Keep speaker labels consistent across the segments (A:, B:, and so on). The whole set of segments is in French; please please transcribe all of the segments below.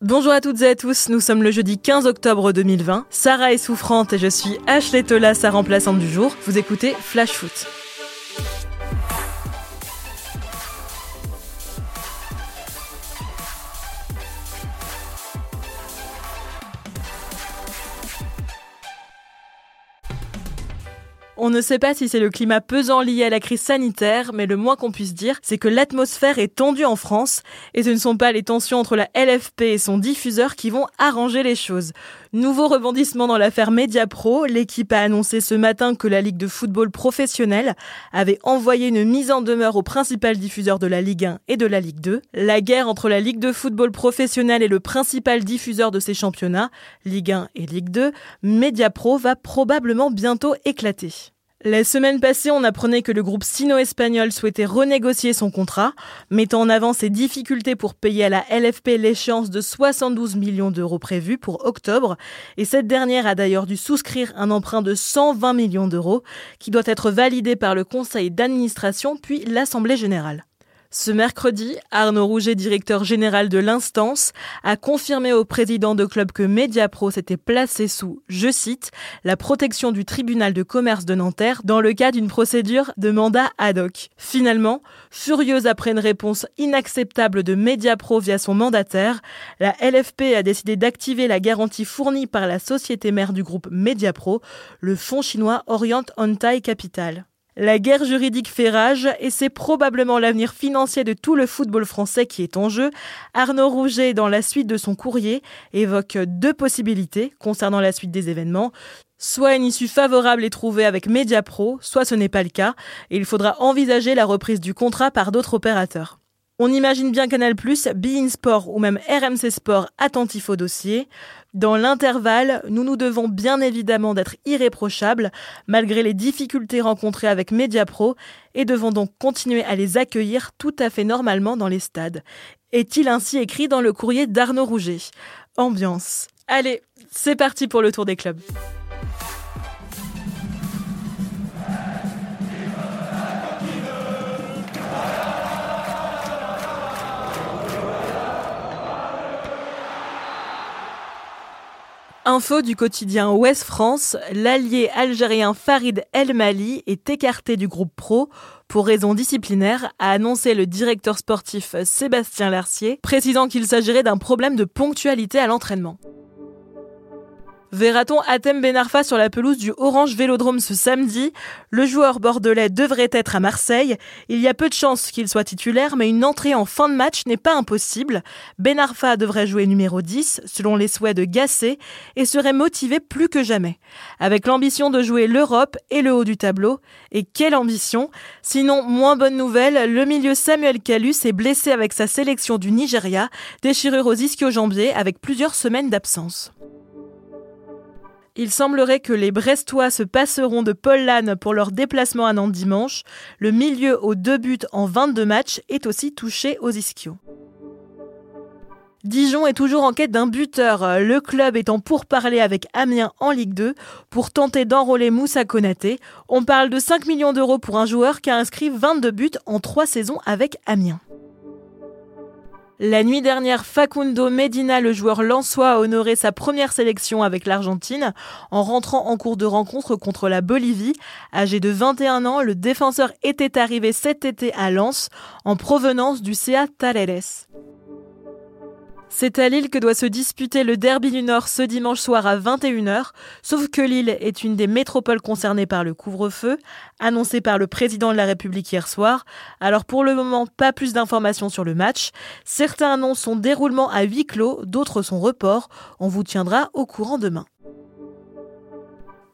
A: Bonjour à toutes et à tous, nous sommes le jeudi 15 octobre 2020. Sarah est souffrante et je suis Ashley Tola, sa remplaçante du jour. Vous écoutez Flash Foot. On ne sait pas si c'est le climat pesant lié à la crise sanitaire, mais le moins qu'on puisse dire, c'est que l'atmosphère est tendue en France, et ce ne sont pas les tensions entre la LFP et son diffuseur qui vont arranger les choses. Nouveau rebondissement dans l'affaire Mediapro, l'équipe a annoncé ce matin que la Ligue de football professionnel avait envoyé une mise en demeure au principal diffuseur de la Ligue 1 et de la Ligue 2. La guerre entre la Ligue de football professionnel et le principal diffuseur de ces championnats, Ligue 1 et Ligue 2, Mediapro va probablement bientôt éclater. La semaine passée, on apprenait que le groupe sino-espagnol souhaitait renégocier son contrat, mettant en avant ses difficultés pour payer à la LFP l'échéance de 72 millions d'euros prévus pour octobre, et cette dernière a d'ailleurs dû souscrire un emprunt de 120 millions d'euros, qui doit être validé par le conseil d'administration puis l'Assemblée générale. Ce mercredi, Arnaud Rouget, directeur général de l'instance, a confirmé au président de club que Mediapro s'était placé sous, je cite, la protection du tribunal de commerce de Nanterre dans le cas d'une procédure de mandat ad hoc. Finalement, furieuse après une réponse inacceptable de Mediapro via son mandataire, la LFP a décidé d'activer la garantie fournie par la société mère du groupe Mediapro, le fonds chinois Orient Ontai Capital. La guerre juridique fait rage et c'est probablement l'avenir financier de tout le football français qui est en jeu. Arnaud Rouget, dans la suite de son courrier, évoque deux possibilités concernant la suite des événements. Soit une issue favorable est trouvée avec Mediapro, soit ce n'est pas le cas, et il faudra envisager la reprise du contrat par d'autres opérateurs. On imagine bien Canal+, Bein Sport ou même RMC Sport attentif au dossier. Dans l'intervalle, nous nous devons bien évidemment d'être irréprochables malgré les difficultés rencontrées avec Mediapro et devons donc continuer à les accueillir tout à fait normalement dans les stades. Est-il ainsi écrit dans le courrier d'Arnaud Rouget? Ambiance. Allez, c'est parti pour le tour des clubs. Info du quotidien Ouest France, l'allié algérien Farid El Mali est écarté du groupe pro pour raison disciplinaire, a annoncé le directeur sportif Sébastien Larcier, précisant qu'il s'agirait d'un problème de ponctualité à l'entraînement. Verra-t-on Atem Benarfa sur la pelouse du Orange Vélodrome ce samedi? Le joueur bordelais devrait être à Marseille. Il y a peu de chances qu'il soit titulaire, mais une entrée en fin de match n'est pas impossible. Benarfa devrait jouer numéro 10, selon les souhaits de Gasset, et serait motivé plus que jamais. Avec l'ambition de jouer l'Europe et le haut du tableau. Et quelle ambition Sinon, moins bonne nouvelle, le milieu Samuel Calus est blessé avec sa sélection du Nigeria, déchirure aux ischio-jambiers avec plusieurs semaines d'absence. Il semblerait que les Brestois se passeront de Paul Lannes pour leur déplacement à Nantes dimanche. Le milieu aux deux buts en 22 matchs est aussi touché aux ischios. Dijon est toujours en quête d'un buteur. Le club est en pourparlers avec Amiens en Ligue 2 pour tenter d'enrôler Moussa Konaté. On parle de 5 millions d'euros pour un joueur qui a inscrit 22 buts en 3 saisons avec Amiens. La nuit dernière, Facundo Medina, le joueur lançois, a honoré sa première sélection avec l'Argentine en rentrant en cours de rencontre contre la Bolivie. Âgé de 21 ans, le défenseur était arrivé cet été à Lens en provenance du CA Taleres. C'est à Lille que doit se disputer le Derby du Nord ce dimanche soir à 21h, sauf que Lille est une des métropoles concernées par le couvre-feu, annoncé par le président de la République hier soir. Alors pour le moment, pas plus d'informations sur le match. Certains annoncent son déroulement à huis clos, d'autres son report. On vous tiendra au courant demain.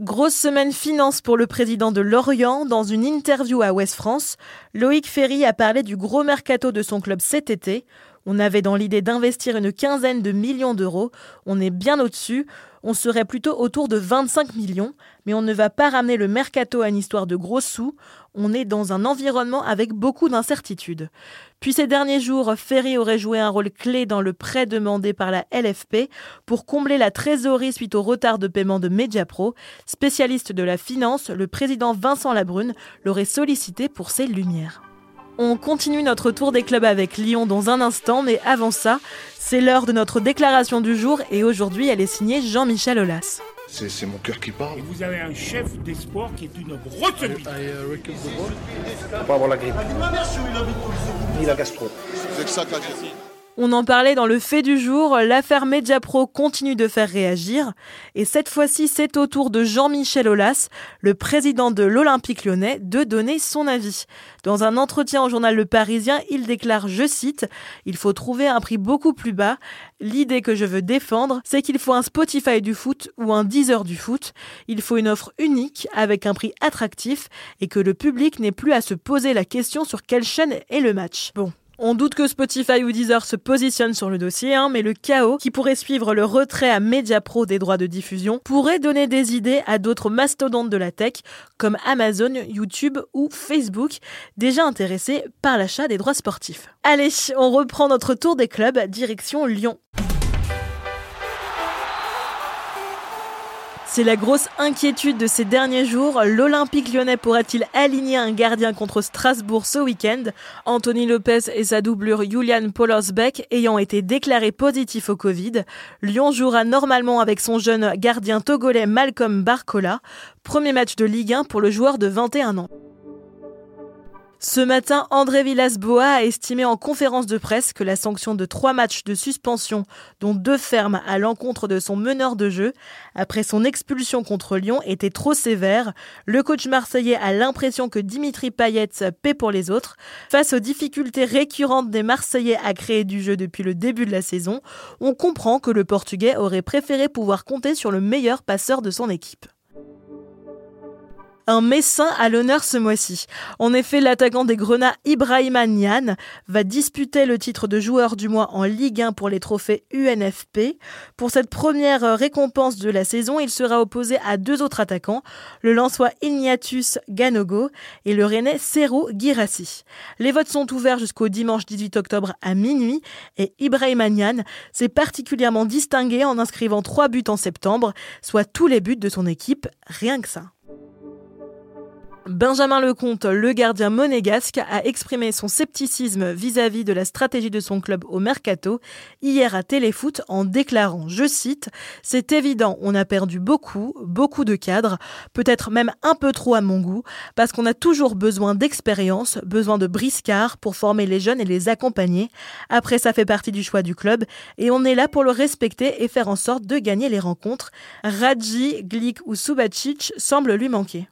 A: Grosse semaine finance pour le président de Lorient. Dans une interview à Ouest France, Loïc Ferry a parlé du gros mercato de son club cet été. On avait dans l'idée d'investir une quinzaine de millions d'euros. On est bien au-dessus. On serait plutôt autour de 25 millions. Mais on ne va pas ramener le mercato à une histoire de gros sous. On est dans un environnement avec beaucoup d'incertitudes. Puis ces derniers jours, Ferry aurait joué un rôle clé dans le prêt demandé par la LFP pour combler la trésorerie suite au retard de paiement de Mediapro. Spécialiste de la finance, le président Vincent Labrune l'aurait sollicité pour ses lumières. On continue notre tour des clubs avec Lyon dans un instant, mais avant ça, c'est l'heure de notre déclaration du jour et aujourd'hui elle est signée Jean-Michel Aulas.
B: C'est mon cœur qui parle.
C: Et vous avez un chef d'espoir qui est une grosse bite.
B: Pas avoir la grippe. Ni la gastro.
D: C'est que ça qu'a
A: On en parlait dans le fait du jour, l'affaire Mediapro continue de faire réagir et cette fois-ci c'est au tour de Jean-Michel Aulas, le président de l'Olympique lyonnais, de donner son avis. Dans un entretien au journal Le Parisien, il déclare, je cite, Il faut trouver un prix beaucoup plus bas. L'idée que je veux défendre, c'est qu'il faut un Spotify du foot ou un Deezer du foot. Il faut une offre unique avec un prix attractif et que le public n'ait plus à se poser la question sur quelle chaîne est le match. Bon, on doute que Spotify ou Deezer se positionnent sur le dossier, hein, mais le chaos qui pourrait suivre le retrait à Mediapro des droits de diffusion pourrait donner des idées à d'autres mastodontes de la tech comme Amazon, YouTube ou Facebook, déjà intéressés par l'achat des droits sportifs. Allez, on reprend notre tour des clubs, direction Lyon. C'est la grosse inquiétude de ces derniers jours. L'Olympique lyonnais pourra-t-il aligner un gardien contre Strasbourg ce week-end? Anthony Lopez et sa doublure Julian Polosbeck ayant été déclarés positifs au Covid. Lyon jouera normalement avec son jeune gardien togolais Malcolm Barcola. Premier match de Ligue 1 pour le joueur de 21 ans. Ce matin, André Villas-Boas a estimé en conférence de presse que la sanction de trois matchs de suspension, dont deux fermes à l'encontre de son meneur de jeu, après son expulsion contre Lyon, était trop sévère. Le coach marseillais a l'impression que Dimitri Payet paie pour les autres. Face aux difficultés récurrentes des Marseillais à créer du jeu depuis le début de la saison, on comprend que le Portugais aurait préféré pouvoir compter sur le meilleur passeur de son équipe un Messin à l'honneur ce mois-ci. En effet, l'attaquant des Grenats Ibrahima Nian va disputer le titre de joueur du mois en Ligue 1 pour les trophées UNFP. Pour cette première récompense de la saison, il sera opposé à deux autres attaquants, le Lançois Ignatius Ganogo et le Rennais Serou Girassi. Les votes sont ouverts jusqu'au dimanche 18 octobre à minuit et Ibrahima Nian s'est particulièrement distingué en inscrivant trois buts en septembre, soit tous les buts de son équipe, rien que ça. Benjamin Lecomte, le gardien monégasque, a exprimé son scepticisme vis-à-vis de la stratégie de son club au mercato hier à Téléfoot en déclarant, je cite, C'est évident, on a perdu beaucoup, beaucoup de cadres, peut-être même un peu trop à mon goût, parce qu'on a toujours besoin d'expérience, besoin de briscard pour former les jeunes et les accompagner. Après, ça fait partie du choix du club et on est là pour le respecter et faire en sorte de gagner les rencontres. Radji, Glick ou Subacic semblent lui manquer.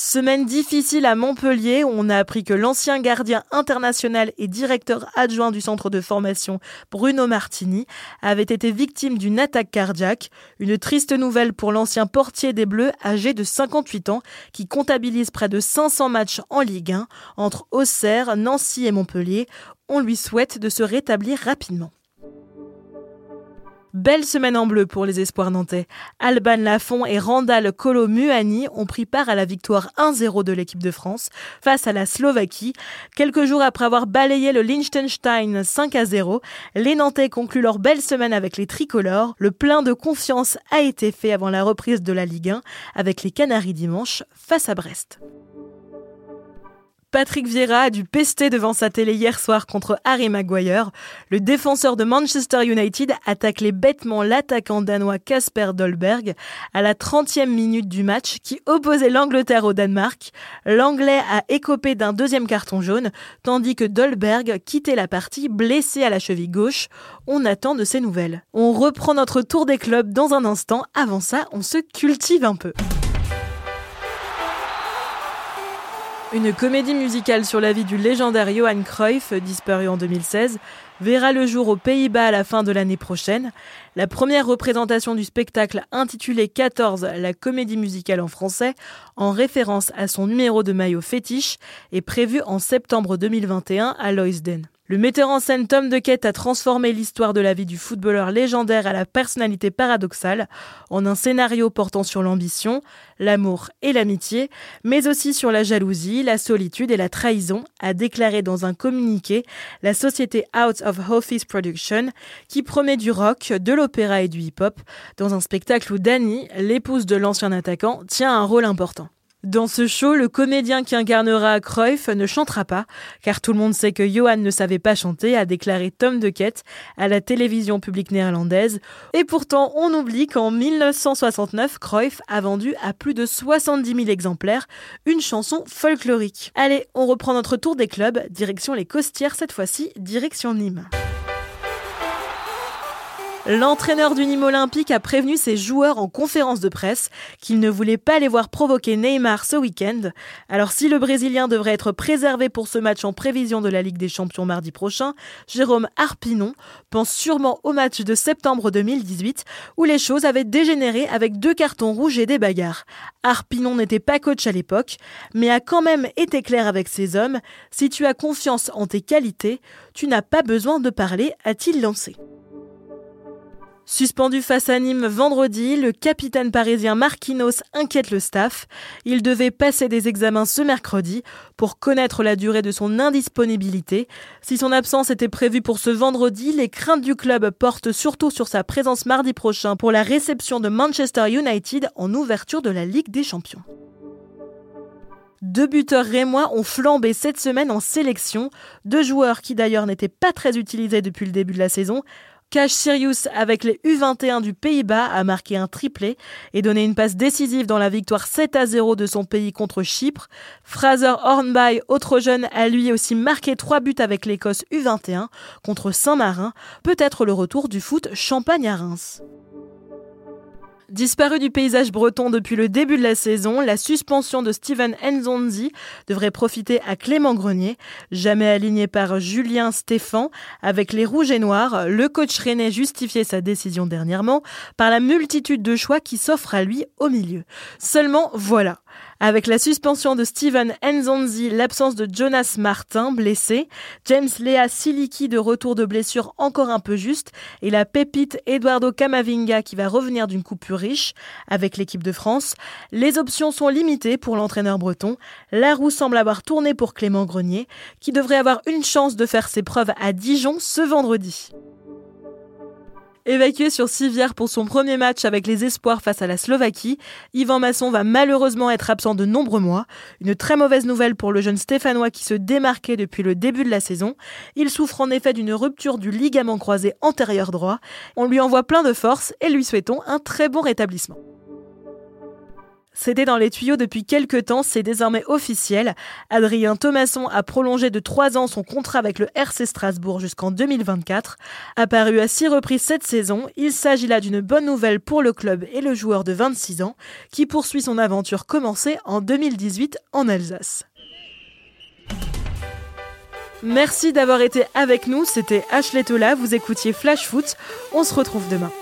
A: Semaine difficile à Montpellier où on a appris que l'ancien gardien international et directeur adjoint du centre de formation Bruno Martini avait été victime d'une attaque cardiaque. Une triste nouvelle pour l'ancien portier des Bleus âgé de 58 ans qui comptabilise près de 500 matchs en Ligue 1 entre Auxerre, Nancy et Montpellier. On lui souhaite de se rétablir rapidement. Belle semaine en bleu pour les espoirs nantais. Alban Lafont et Randall Kolo Muani ont pris part à la victoire 1-0 de l'équipe de France face à la Slovaquie. Quelques jours après avoir balayé le Liechtenstein 5-0, les Nantais concluent leur belle semaine avec les tricolores. Le plein de confiance a été fait avant la reprise de la Ligue 1 avec les Canaries dimanche face à Brest. Patrick Vieira a dû pester devant sa télé hier soir contre Harry Maguire. Le défenseur de Manchester United attaque les bêtement l'attaquant danois Kasper Dolberg à la 30e minute du match qui opposait l'Angleterre au Danemark. L'Anglais a écopé d'un deuxième carton jaune, tandis que Dolberg quittait la partie blessé à la cheville gauche. On attend de ses nouvelles. On reprend notre tour des clubs dans un instant. Avant ça, on se cultive un peu. Une comédie musicale sur la vie du légendaire Johan Cruyff, disparu en 2016, verra le jour aux Pays-Bas à la fin de l'année prochaine. La première représentation du spectacle intitulé 14, la comédie musicale en français, en référence à son numéro de maillot fétiche, est prévue en septembre 2021 à Loisden. Le metteur en scène Tom DeKet a transformé l'histoire de la vie du footballeur légendaire à la personnalité paradoxale en un scénario portant sur l'ambition, l'amour et l'amitié, mais aussi sur la jalousie, la solitude et la trahison, a déclaré dans un communiqué la société Out of Office Production, qui promet du rock, de l'opéra et du hip-hop, dans un spectacle où Dani, l'épouse de l'ancien attaquant, tient un rôle important. Dans ce show, le comédien qui incarnera Cruyff ne chantera pas, car tout le monde sait que Johan ne savait pas chanter, a déclaré Tom de Kett à la télévision publique néerlandaise. Et pourtant, on oublie qu'en 1969, Cruyff a vendu à plus de 70 000 exemplaires une chanson folklorique. Allez, on reprend notre tour des clubs, direction les Costières cette fois-ci, direction Nîmes. L'entraîneur du Nîmes Olympique a prévenu ses joueurs en conférence de presse qu'il ne voulait pas les voir provoquer Neymar ce week-end. Alors si le Brésilien devrait être préservé pour ce match en prévision de la Ligue des Champions mardi prochain, Jérôme Arpinon pense sûrement au match de septembre 2018 où les choses avaient dégénéré avec deux cartons rouges et des bagarres. Arpinon n'était pas coach à l'époque, mais a quand même été clair avec ses hommes. Si tu as confiance en tes qualités, tu n'as pas besoin de parler, a-t-il lancé. Suspendu face à Nîmes vendredi, le capitaine parisien Marquinhos inquiète le staff. Il devait passer des examens ce mercredi pour connaître la durée de son indisponibilité. Si son absence était prévue pour ce vendredi, les craintes du club portent surtout sur sa présence mardi prochain pour la réception de Manchester United en ouverture de la Ligue des Champions. Deux buteurs rémois ont flambé cette semaine en sélection, deux joueurs qui d'ailleurs n'étaient pas très utilisés depuis le début de la saison. Cash Sirius avec les U21 du Pays-Bas a marqué un triplé et donné une passe décisive dans la victoire 7 à 0 de son pays contre Chypre. Fraser Hornby, autre jeune, a lui aussi marqué trois buts avec l'Écosse U21 contre Saint-Marin. Peut-être le retour du foot Champagne à Reims. Disparu du paysage breton depuis le début de la saison, la suspension de Steven Nzonzi devrait profiter à Clément Grenier. Jamais aligné par Julien Stéphan, avec les Rouges et Noirs, le coach rennais justifiait sa décision dernièrement par la multitude de choix qui s'offrent à lui au milieu. Seulement, voilà. Avec la suspension de Steven Nzonzi, l'absence de Jonas Martin, blessé, James Lea Siliki de retour de blessure encore un peu juste, et la pépite Eduardo Camavinga qui va revenir d'une coupure riche avec l'équipe de France, les options sont limitées pour l'entraîneur breton. La roue semble avoir tourné pour Clément Grenier, qui devrait avoir une chance de faire ses preuves à Dijon ce vendredi. Évacué sur civière pour son premier match avec les espoirs face à la Slovaquie, Yvan Masson va malheureusement être absent de nombreux mois. Une très mauvaise nouvelle pour le jeune Stéphanois qui se démarquait depuis le début de la saison. Il souffre en effet d'une rupture du ligament croisé antérieur droit. On lui envoie plein de force et lui souhaitons un très bon rétablissement. C'était dans les tuyaux depuis quelques temps, c'est désormais officiel. Adrien Thomasson a prolongé de trois ans son contrat avec le RC Strasbourg jusqu'en 2024. Apparu à six reprises cette saison, il s'agit là d'une bonne nouvelle pour le club et le joueur de 26 ans qui poursuit son aventure commencée en 2018 en Alsace. Merci d'avoir été avec nous, c'était Ashley Tola, vous écoutiez Flash Foot, on se retrouve demain.